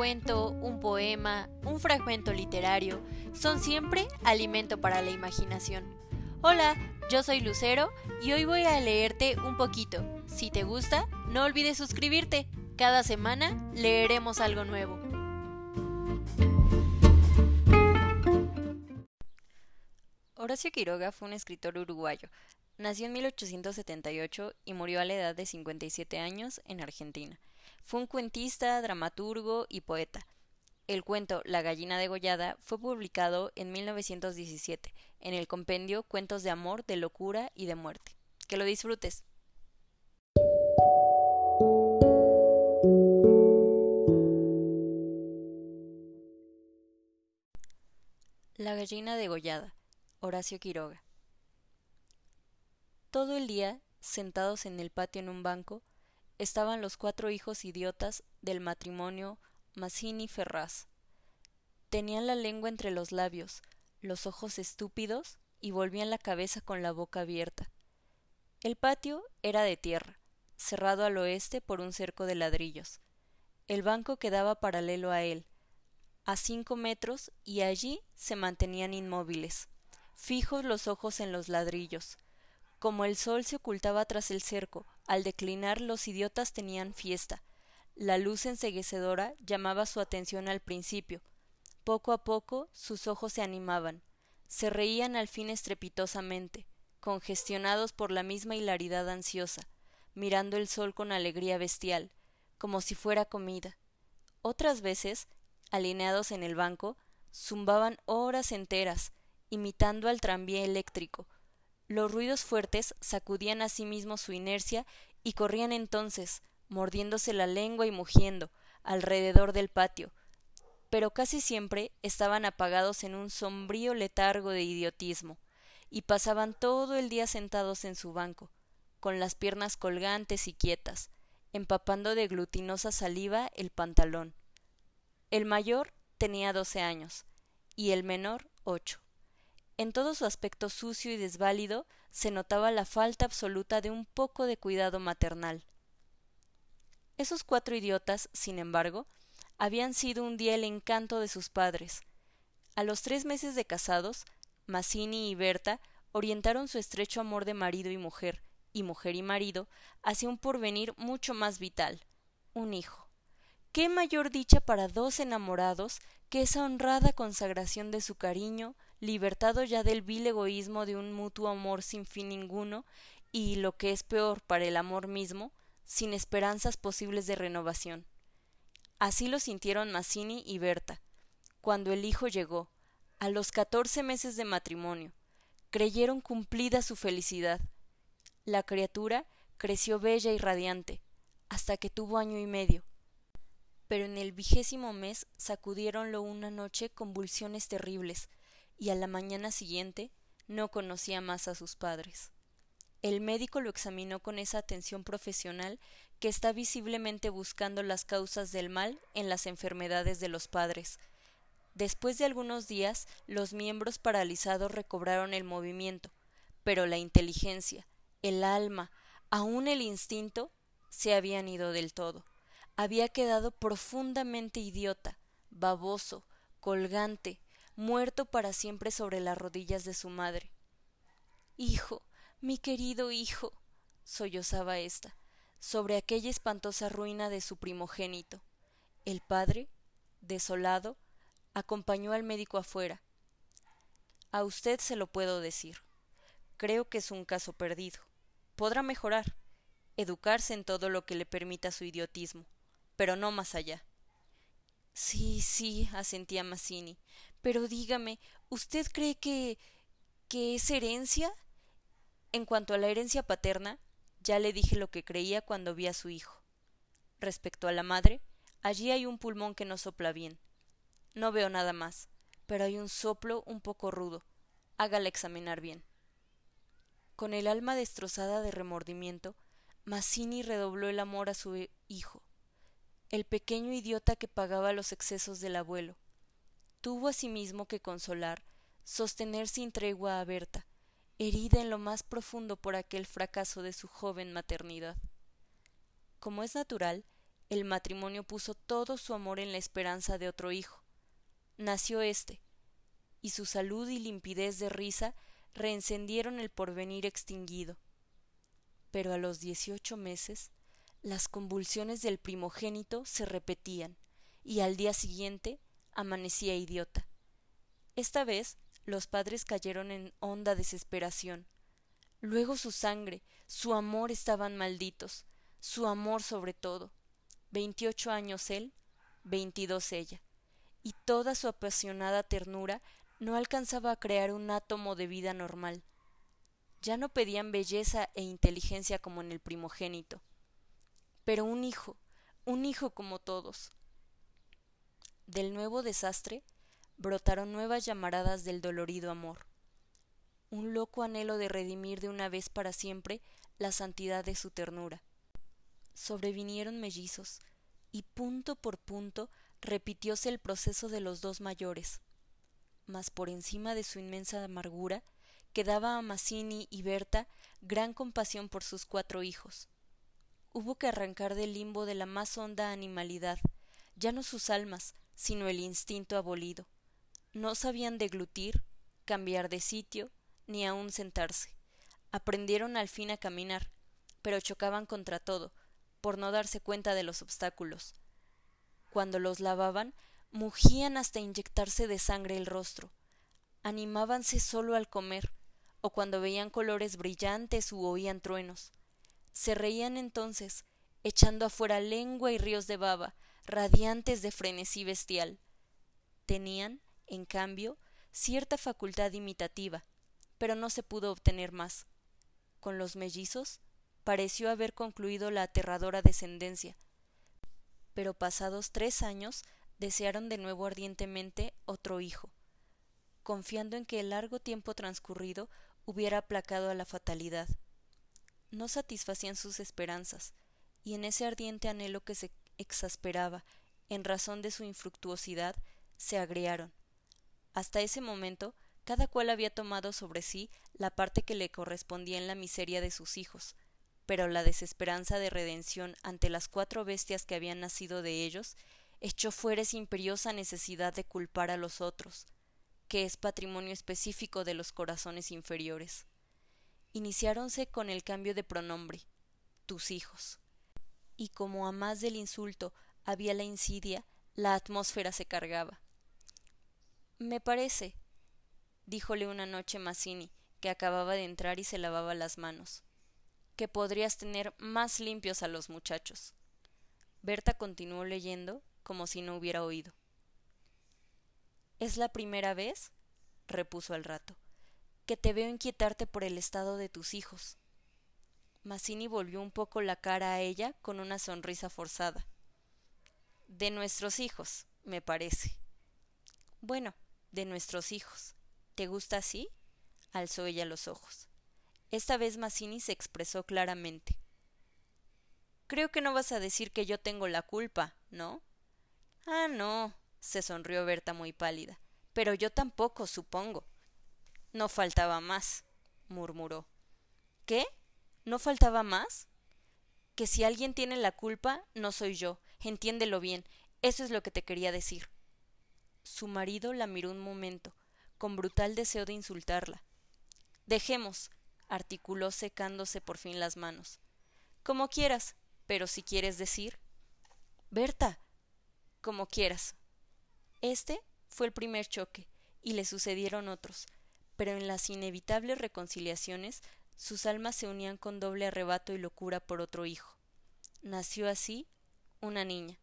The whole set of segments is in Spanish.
cuento, un poema, un fragmento literario son siempre alimento para la imaginación. Hola, yo soy Lucero y hoy voy a leerte un poquito. Si te gusta, no olvides suscribirte. Cada semana leeremos algo nuevo. Horacio Quiroga fue un escritor uruguayo. Nació en 1878 y murió a la edad de 57 años en Argentina. Fue un cuentista, dramaturgo y poeta. El cuento La gallina degollada fue publicado en 1917 en el compendio Cuentos de amor, de locura y de muerte. Que lo disfrutes. La gallina degollada. Horacio Quiroga. Todo el día, sentados en el patio en un banco, estaban los cuatro hijos idiotas del matrimonio Mazzini Ferraz. Tenían la lengua entre los labios, los ojos estúpidos y volvían la cabeza con la boca abierta. El patio era de tierra, cerrado al oeste por un cerco de ladrillos. El banco quedaba paralelo a él, a cinco metros, y allí se mantenían inmóviles, fijos los ojos en los ladrillos. Como el sol se ocultaba tras el cerco, al declinar los idiotas tenían fiesta. La luz enseguecedora llamaba su atención al principio. Poco a poco sus ojos se animaban. Se reían al fin estrepitosamente, congestionados por la misma hilaridad ansiosa, mirando el sol con alegría bestial, como si fuera comida. Otras veces, alineados en el banco, zumbaban horas enteras, imitando al tranvía eléctrico, los ruidos fuertes sacudían a sí su inercia y corrían entonces, mordiéndose la lengua y mugiendo, alrededor del patio, pero casi siempre estaban apagados en un sombrío letargo de idiotismo, y pasaban todo el día sentados en su banco, con las piernas colgantes y quietas, empapando de glutinosa saliva el pantalón. El mayor tenía doce años, y el menor ocho. En todo su aspecto sucio y desválido se notaba la falta absoluta de un poco de cuidado maternal. Esos cuatro idiotas, sin embargo, habían sido un día el encanto de sus padres. A los tres meses de casados, Mazzini y Berta orientaron su estrecho amor de marido y mujer, y mujer y marido, hacia un porvenir mucho más vital, un hijo. ¿Qué mayor dicha para dos enamorados que esa honrada consagración de su cariño, libertado ya del vil egoísmo de un mutuo amor sin fin ninguno, y lo que es peor para el amor mismo, sin esperanzas posibles de renovación. Así lo sintieron Mazzini y Berta, cuando el hijo llegó, a los catorce meses de matrimonio. Creyeron cumplida su felicidad. La criatura creció bella y radiante, hasta que tuvo año y medio. Pero en el vigésimo mes sacudiéronlo una noche convulsiones terribles, y a la mañana siguiente no conocía más a sus padres. El médico lo examinó con esa atención profesional que está visiblemente buscando las causas del mal en las enfermedades de los padres. Después de algunos días, los miembros paralizados recobraron el movimiento, pero la inteligencia, el alma, aun el instinto, se habían ido del todo. Había quedado profundamente idiota, baboso, colgante, muerto para siempre sobre las rodillas de su madre. Hijo, mi querido hijo, sollozaba ésta, sobre aquella espantosa ruina de su primogénito. El padre, desolado, acompañó al médico afuera. A usted se lo puedo decir. Creo que es un caso perdido. Podrá mejorar, educarse en todo lo que le permita su idiotismo, pero no más allá. Sí, sí, asentía Mazzini. Pero dígame, ¿usted cree que. que es herencia? En cuanto a la herencia paterna, ya le dije lo que creía cuando vi a su hijo. Respecto a la madre, allí hay un pulmón que no sopla bien. No veo nada más, pero hay un soplo un poco rudo. Hágala examinar bien. Con el alma destrozada de remordimiento, Mazzini redobló el amor a su hijo el pequeño idiota que pagaba los excesos del abuelo. Tuvo asimismo que consolar, sostener sin tregua a Berta, herida en lo más profundo por aquel fracaso de su joven maternidad. Como es natural, el matrimonio puso todo su amor en la esperanza de otro hijo. Nació éste, y su salud y limpidez de risa reencendieron el porvenir extinguido. Pero a los dieciocho meses las convulsiones del primogénito se repetían, y al día siguiente amanecía idiota. Esta vez los padres cayeron en honda desesperación. Luego su sangre, su amor estaban malditos, su amor sobre todo. Veintiocho años él, veintidós ella, y toda su apasionada ternura no alcanzaba a crear un átomo de vida normal. Ya no pedían belleza e inteligencia como en el primogénito, pero un hijo, un hijo como todos. Del nuevo desastre brotaron nuevas llamaradas del dolorido amor, un loco anhelo de redimir de una vez para siempre la santidad de su ternura. Sobrevinieron mellizos, y punto por punto repitióse el proceso de los dos mayores. Mas por encima de su inmensa amargura quedaba a Mazzini y Berta gran compasión por sus cuatro hijos. Hubo que arrancar del limbo de la más honda animalidad, ya no sus almas, sino el instinto abolido. No sabían deglutir, cambiar de sitio, ni aun sentarse. Aprendieron al fin a caminar, pero chocaban contra todo, por no darse cuenta de los obstáculos. Cuando los lavaban, mugían hasta inyectarse de sangre el rostro. Animábanse solo al comer, o cuando veían colores brillantes u oían truenos. Se reían entonces, echando afuera lengua y ríos de baba, radiantes de frenesí bestial. Tenían, en cambio, cierta facultad imitativa, pero no se pudo obtener más. Con los mellizos pareció haber concluido la aterradora descendencia, pero pasados tres años desearon de nuevo ardientemente otro hijo, confiando en que el largo tiempo transcurrido hubiera aplacado a la fatalidad. No satisfacían sus esperanzas, y en ese ardiente anhelo que se exasperaba en razón de su infructuosidad, se agriaron. Hasta ese momento, cada cual había tomado sobre sí la parte que le correspondía en la miseria de sus hijos, pero la desesperanza de redención ante las cuatro bestias que habían nacido de ellos echó fuera esa imperiosa necesidad de culpar a los otros, que es patrimonio específico de los corazones inferiores. Iniciáronse con el cambio de pronombre, tus hijos. Y como a más del insulto había la insidia, la atmósfera se cargaba. Me parece, díjole una noche Mazzini, que acababa de entrar y se lavaba las manos, que podrías tener más limpios a los muchachos. Berta continuó leyendo como si no hubiera oído. Es la primera vez, repuso al rato, que te veo inquietarte por el estado de tus hijos. Mazzini volvió un poco la cara a ella con una sonrisa forzada. De nuestros hijos, me parece. Bueno, de nuestros hijos. ¿Te gusta así? alzó ella los ojos. Esta vez Mazzini se expresó claramente. Creo que no vas a decir que yo tengo la culpa, ¿no? Ah, no, se sonrió Berta muy pálida. Pero yo tampoco, supongo. No faltaba más, murmuró. ¿Qué? ¿No faltaba más? Que si alguien tiene la culpa, no soy yo. Entiéndelo bien. Eso es lo que te quería decir. Su marido la miró un momento, con brutal deseo de insultarla. Dejemos, articuló secándose por fin las manos. Como quieras, pero si quieres decir. Berta, como quieras. Este fue el primer choque, y le sucedieron otros, pero en las inevitables reconciliaciones sus almas se unían con doble arrebato y locura por otro hijo. Nació así una niña.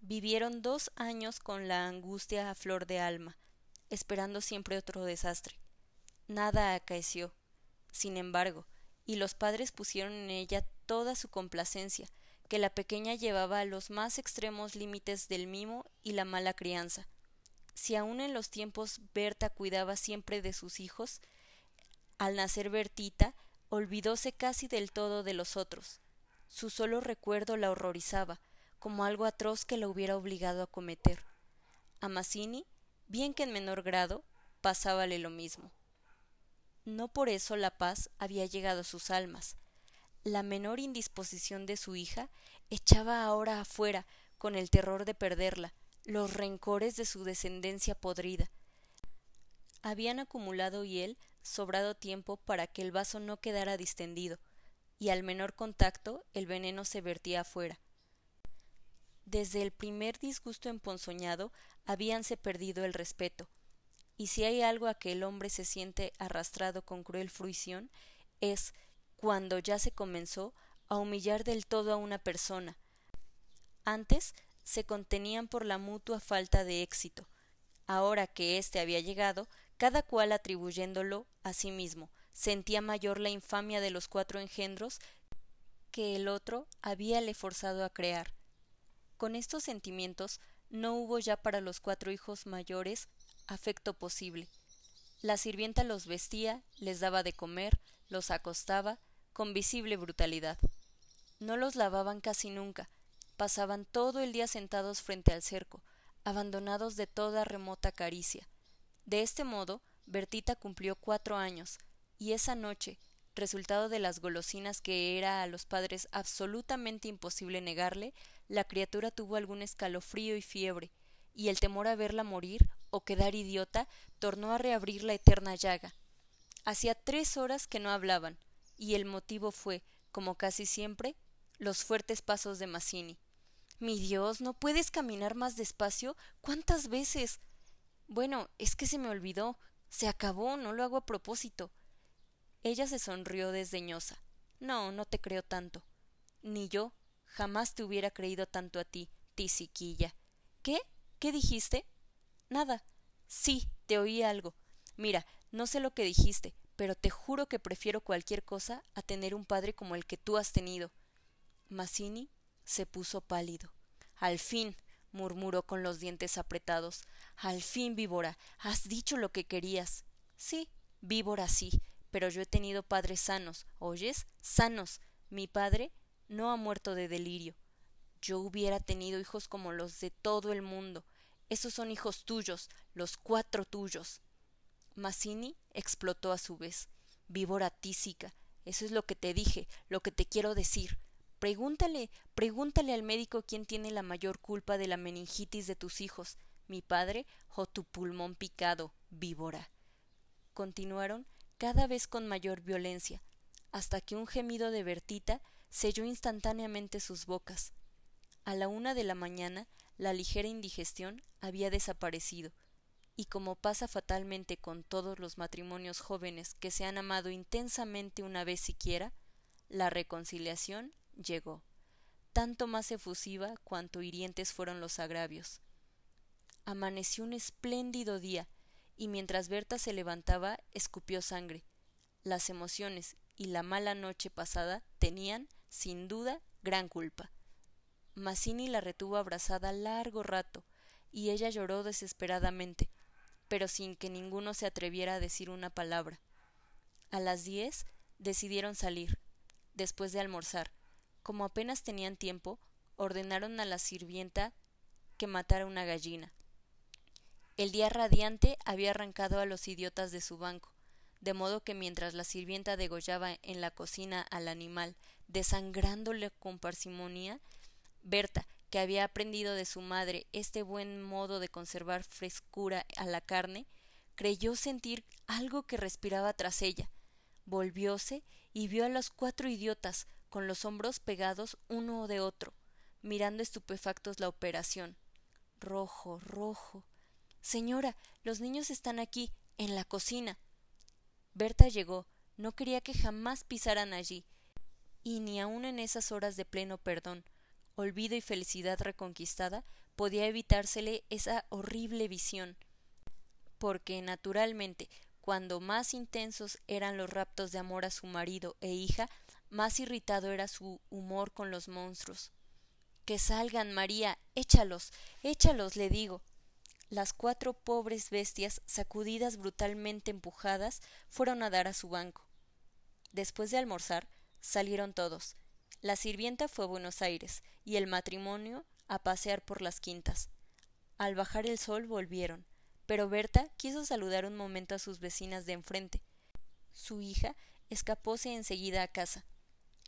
Vivieron dos años con la angustia a flor de alma, esperando siempre otro desastre. Nada acaeció, sin embargo, y los padres pusieron en ella toda su complacencia, que la pequeña llevaba a los más extremos límites del mimo y la mala crianza. Si aun en los tiempos Berta cuidaba siempre de sus hijos, al nacer Bertita olvidóse casi del todo de los otros. Su solo recuerdo la horrorizaba, como algo atroz que la hubiera obligado a cometer. A Mazzini, bien que en menor grado, pasábale lo mismo. No por eso la paz había llegado a sus almas. La menor indisposición de su hija echaba ahora afuera, con el terror de perderla, los rencores de su descendencia podrida. Habían acumulado y él sobrado tiempo para que el vaso no quedara distendido, y al menor contacto el veneno se vertía afuera. Desde el primer disgusto emponzoñado habíanse perdido el respeto, y si hay algo a que el hombre se siente arrastrado con cruel fruición, es cuando ya se comenzó a humillar del todo a una persona. Antes se contenían por la mutua falta de éxito. Ahora que éste había llegado, cada cual atribuyéndolo a sí mismo, sentía mayor la infamia de los cuatro engendros que el otro habíale forzado a crear. Con estos sentimientos no hubo ya para los cuatro hijos mayores afecto posible. La sirvienta los vestía, les daba de comer, los acostaba, con visible brutalidad. No los lavaban casi nunca, pasaban todo el día sentados frente al cerco, abandonados de toda remota caricia. De este modo, Bertita cumplió cuatro años, y esa noche, resultado de las golosinas que era a los padres absolutamente imposible negarle, la criatura tuvo algún escalofrío y fiebre, y el temor a verla morir o quedar idiota tornó a reabrir la eterna llaga. Hacía tres horas que no hablaban, y el motivo fue, como casi siempre, los fuertes pasos de Mazzini. Mi Dios, ¿no puedes caminar más despacio? ¿Cuántas veces? Bueno, es que se me olvidó. Se acabó, no lo hago a propósito. Ella se sonrió desdeñosa. No, no te creo tanto. Ni yo jamás te hubiera creído tanto a ti, tisiquilla. ¿Qué? ¿Qué dijiste? Nada. Sí, te oí algo. Mira, no sé lo que dijiste, pero te juro que prefiero cualquier cosa a tener un padre como el que tú has tenido. Mazzini se puso pálido. Al fin, murmuró con los dientes apretados. Al fin, víbora, has dicho lo que querías. Sí, víbora sí, pero yo he tenido padres sanos, ¿oyes? Sanos. Mi padre no ha muerto de delirio. Yo hubiera tenido hijos como los de todo el mundo. Esos son hijos tuyos, los cuatro tuyos. Mazzini explotó a su vez. Víbora tísica. Eso es lo que te dije, lo que te quiero decir. Pregúntale, pregúntale al médico quién tiene la mayor culpa de la meningitis de tus hijos, mi padre o tu pulmón picado, víbora. Continuaron cada vez con mayor violencia, hasta que un gemido de Bertita selló instantáneamente sus bocas. A la una de la mañana la ligera indigestión había desaparecido, y como pasa fatalmente con todos los matrimonios jóvenes que se han amado intensamente una vez siquiera, la reconciliación llegó, tanto más efusiva cuanto hirientes fueron los agravios. Amaneció un espléndido día, y mientras Berta se levantaba escupió sangre. Las emociones y la mala noche pasada tenían, sin duda, gran culpa. Mazzini la retuvo abrazada largo rato, y ella lloró desesperadamente, pero sin que ninguno se atreviera a decir una palabra. A las diez decidieron salir, después de almorzar, como apenas tenían tiempo, ordenaron a la sirvienta que matara una gallina. El día radiante había arrancado a los idiotas de su banco, de modo que mientras la sirvienta degollaba en la cocina al animal, desangrándole con parsimonia, Berta, que había aprendido de su madre este buen modo de conservar frescura a la carne, creyó sentir algo que respiraba tras ella. Volvióse y vio a los cuatro idiotas con los hombros pegados uno de otro, mirando estupefactos la operación. Rojo, rojo. Señora, los niños están aquí, en la cocina. Berta llegó, no quería que jamás pisaran allí, y ni aun en esas horas de pleno perdón, olvido y felicidad reconquistada, podía evitársele esa horrible visión. Porque, naturalmente, cuando más intensos eran los raptos de amor a su marido e hija, más irritado era su humor con los monstruos. Que salgan, María, échalos, échalos, le digo. Las cuatro pobres bestias, sacudidas brutalmente empujadas, fueron a dar a su banco. Después de almorzar, salieron todos. La sirvienta fue a Buenos Aires y el matrimonio a pasear por las quintas. Al bajar el sol volvieron, pero Berta quiso saludar un momento a sus vecinas de enfrente. Su hija escapóse enseguida a casa,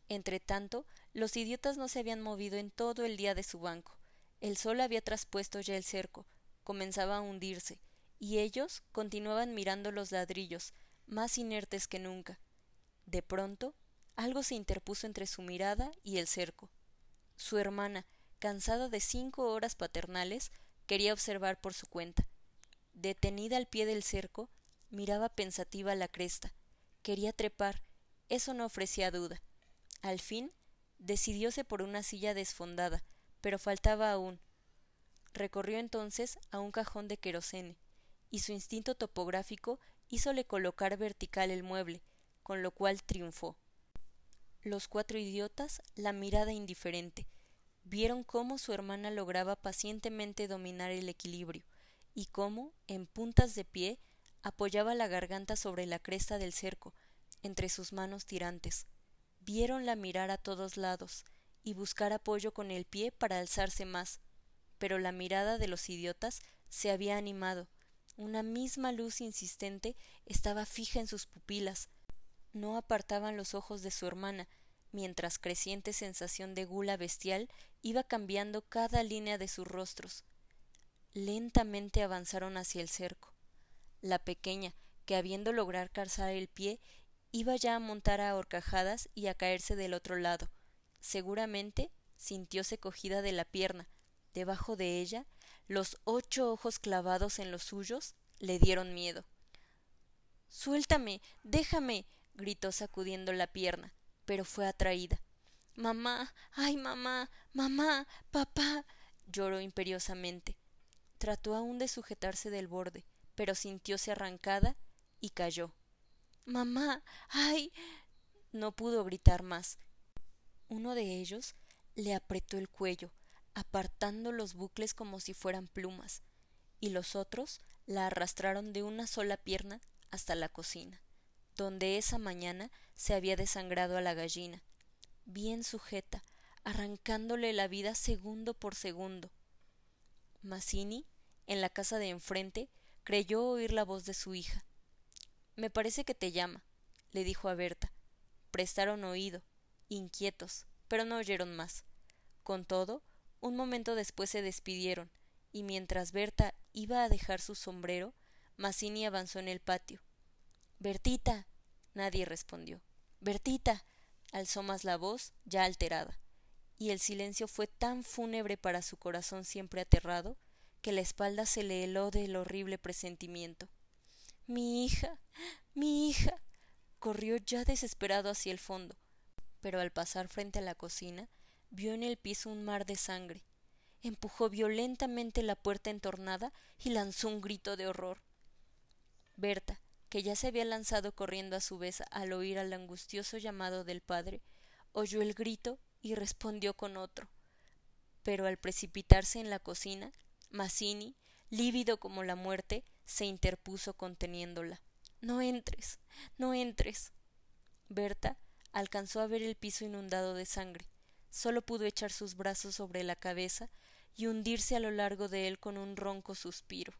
Entretanto, Los idiotas no se habían movido en todo el día de su banco. El sol había traspuesto ya el cerco, comenzaba a hundirse, y ellos continuaban mirando los ladrillos, más inertes que nunca. De pronto, algo se interpuso entre su mirada y el cerco. Su hermana, cansada de cinco horas paternales, quería observar por su cuenta. Detenida al pie del cerco, miraba pensativa la cresta. Quería trepar, eso no ofrecía duda. Al fin, decidióse por una silla desfondada, pero faltaba aún. Recorrió entonces a un cajón de querosene, y su instinto topográfico hízole colocar vertical el mueble, con lo cual triunfó. Los cuatro idiotas, la mirada indiferente, vieron cómo su hermana lograba pacientemente dominar el equilibrio, y cómo, en puntas de pie, apoyaba la garganta sobre la cresta del cerco, entre sus manos tirantes. Viéronla mirar a todos lados y buscar apoyo con el pie para alzarse más, pero la mirada de los idiotas se había animado. Una misma luz insistente estaba fija en sus pupilas. No apartaban los ojos de su hermana, mientras creciente sensación de gula bestial iba cambiando cada línea de sus rostros. Lentamente avanzaron hacia el cerco. La pequeña, que habiendo lograr calzar el pie, iba ya a montar a horcajadas y a caerse del otro lado. Seguramente sintióse cogida de la pierna. Debajo de ella, los ocho ojos clavados en los suyos le dieron miedo. Suéltame. déjame. gritó sacudiendo la pierna, pero fue atraída. Mamá. ay mamá. mamá. papá. lloró imperiosamente. Trató aún de sujetarse del borde, pero sintióse arrancada y cayó. Mamá. ay. no pudo gritar más. Uno de ellos le apretó el cuello, apartando los bucles como si fueran plumas, y los otros la arrastraron de una sola pierna hasta la cocina, donde esa mañana se había desangrado a la gallina, bien sujeta, arrancándole la vida segundo por segundo. Mazzini, en la casa de enfrente, creyó oír la voz de su hija, me parece que te llama, le dijo a Berta. Prestaron oído, inquietos, pero no oyeron más. Con todo, un momento después se despidieron, y mientras Berta iba a dejar su sombrero, Mazzini avanzó en el patio. Bertita. Nadie respondió. Bertita. alzó más la voz, ya alterada, y el silencio fue tan fúnebre para su corazón siempre aterrado, que la espalda se le heló del horrible presentimiento. Mi hija. mi hija. corrió ya desesperado hacia el fondo, pero al pasar frente a la cocina vio en el piso un mar de sangre. Empujó violentamente la puerta entornada y lanzó un grito de horror. Berta, que ya se había lanzado corriendo a su vez al oír al angustioso llamado del padre, oyó el grito y respondió con otro. Pero al precipitarse en la cocina, Mazzini, lívido como la muerte, se interpuso conteniéndola. No entres. no entres. Berta alcanzó a ver el piso inundado de sangre. Solo pudo echar sus brazos sobre la cabeza y hundirse a lo largo de él con un ronco suspiro.